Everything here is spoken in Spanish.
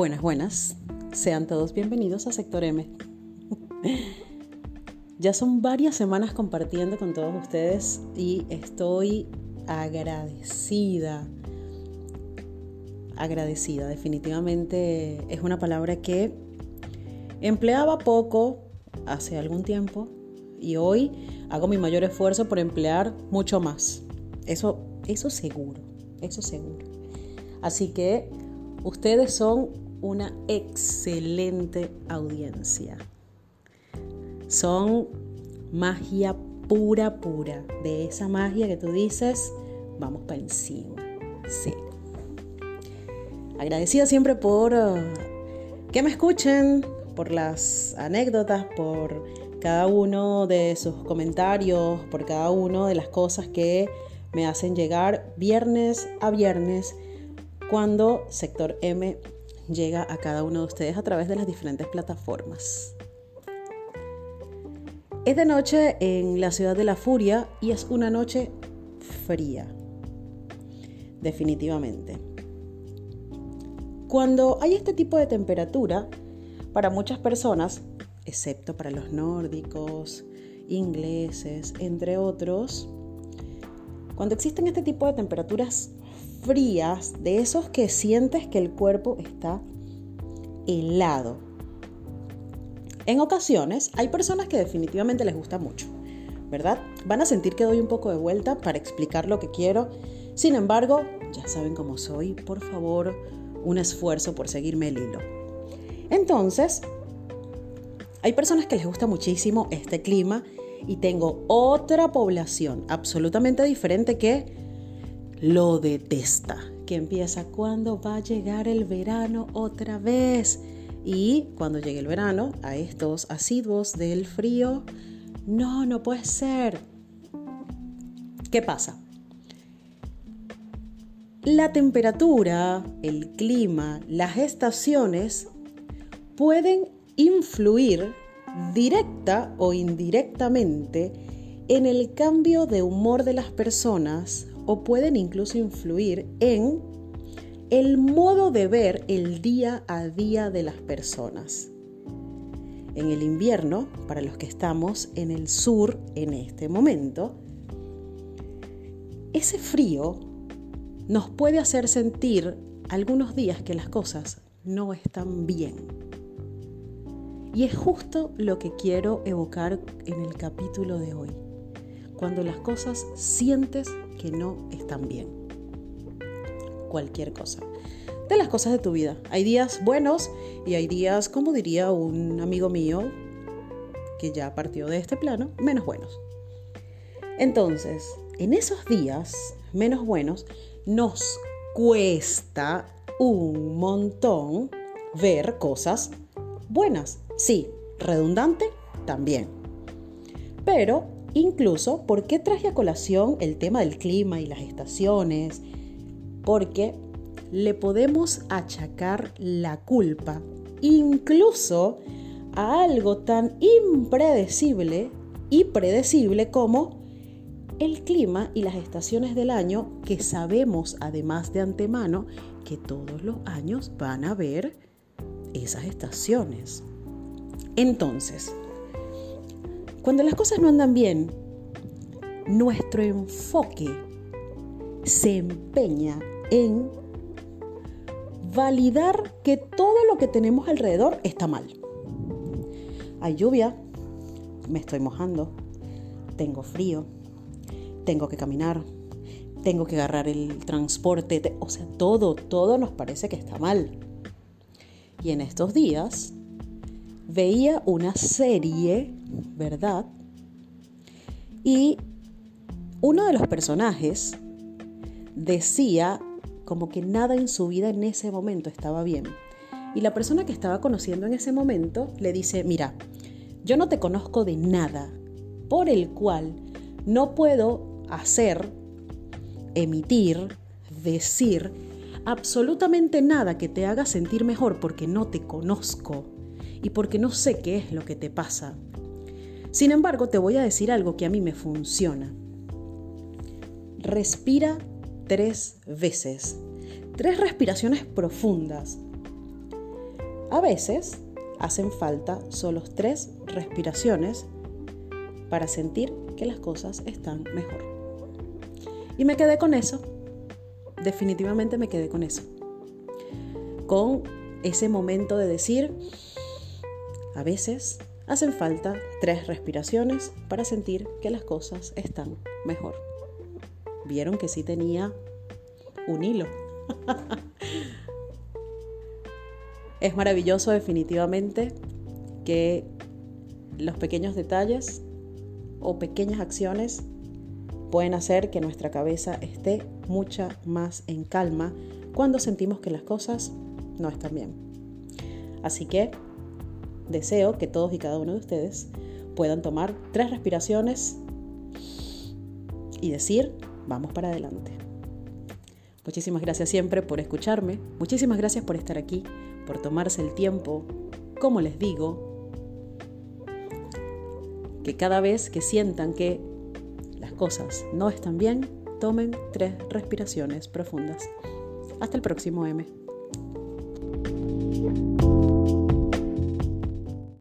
Buenas, buenas. Sean todos bienvenidos a Sector M. ya son varias semanas compartiendo con todos ustedes y estoy agradecida. Agradecida, definitivamente es una palabra que empleaba poco hace algún tiempo y hoy hago mi mayor esfuerzo por emplear mucho más. Eso, eso seguro, eso seguro. Así que ustedes son una excelente audiencia. Son magia pura, pura. De esa magia que tú dices, vamos para encima. Sí. Agradecida siempre por uh, que me escuchen, por las anécdotas, por cada uno de sus comentarios, por cada una de las cosas que me hacen llegar viernes a viernes cuando Sector M llega a cada uno de ustedes a través de las diferentes plataformas. Es de noche en la ciudad de la furia y es una noche fría, definitivamente. Cuando hay este tipo de temperatura, para muchas personas, excepto para los nórdicos, ingleses, entre otros, cuando existen este tipo de temperaturas frías, de esos que sientes que el cuerpo está helado. En ocasiones hay personas que definitivamente les gusta mucho, ¿verdad? Van a sentir que doy un poco de vuelta para explicar lo que quiero. Sin embargo, ya saben cómo soy, por favor, un esfuerzo por seguirme el hilo. Entonces, hay personas que les gusta muchísimo este clima y tengo otra población absolutamente diferente que lo detesta, que empieza cuando va a llegar el verano otra vez. Y cuando llegue el verano, a estos asiduos del frío, no, no puede ser. ¿Qué pasa? La temperatura, el clima, las estaciones pueden influir directa o indirectamente en el cambio de humor de las personas o pueden incluso influir en el modo de ver el día a día de las personas. En el invierno, para los que estamos en el sur en este momento, ese frío nos puede hacer sentir algunos días que las cosas no están bien. Y es justo lo que quiero evocar en el capítulo de hoy. Cuando las cosas sientes que no están bien. Cualquier cosa. De las cosas de tu vida. Hay días buenos y hay días, como diría un amigo mío, que ya partió de este plano, menos buenos. Entonces, en esos días menos buenos, nos cuesta un montón ver cosas buenas. Sí, redundante también. Pero Incluso, ¿por qué traje a colación el tema del clima y las estaciones? Porque le podemos achacar la culpa incluso a algo tan impredecible y predecible como el clima y las estaciones del año que sabemos además de antemano que todos los años van a haber esas estaciones. Entonces, cuando las cosas no andan bien, nuestro enfoque se empeña en validar que todo lo que tenemos alrededor está mal. Hay lluvia, me estoy mojando, tengo frío, tengo que caminar, tengo que agarrar el transporte, o sea, todo, todo nos parece que está mal. Y en estos días veía una serie, ¿verdad? Y uno de los personajes decía como que nada en su vida en ese momento estaba bien. Y la persona que estaba conociendo en ese momento le dice, mira, yo no te conozco de nada por el cual no puedo hacer, emitir, decir absolutamente nada que te haga sentir mejor porque no te conozco y porque no sé qué es lo que te pasa. Sin embargo, te voy a decir algo que a mí me funciona. Respira tres veces, tres respiraciones profundas. A veces hacen falta solo tres respiraciones para sentir que las cosas están mejor. Y me quedé con eso. Definitivamente me quedé con eso. Con ese momento de decir, a veces hacen falta tres respiraciones para sentir que las cosas están mejor. Vieron que sí tenía un hilo. es maravilloso definitivamente que los pequeños detalles o pequeñas acciones pueden hacer que nuestra cabeza esté mucha más en calma cuando sentimos que las cosas no están bien. Así que deseo que todos y cada uno de ustedes puedan tomar tres respiraciones y decir, vamos para adelante. Muchísimas gracias siempre por escucharme, muchísimas gracias por estar aquí, por tomarse el tiempo, como les digo, que cada vez que sientan que las cosas no están bien, tomen tres respiraciones profundas. Hasta el próximo M.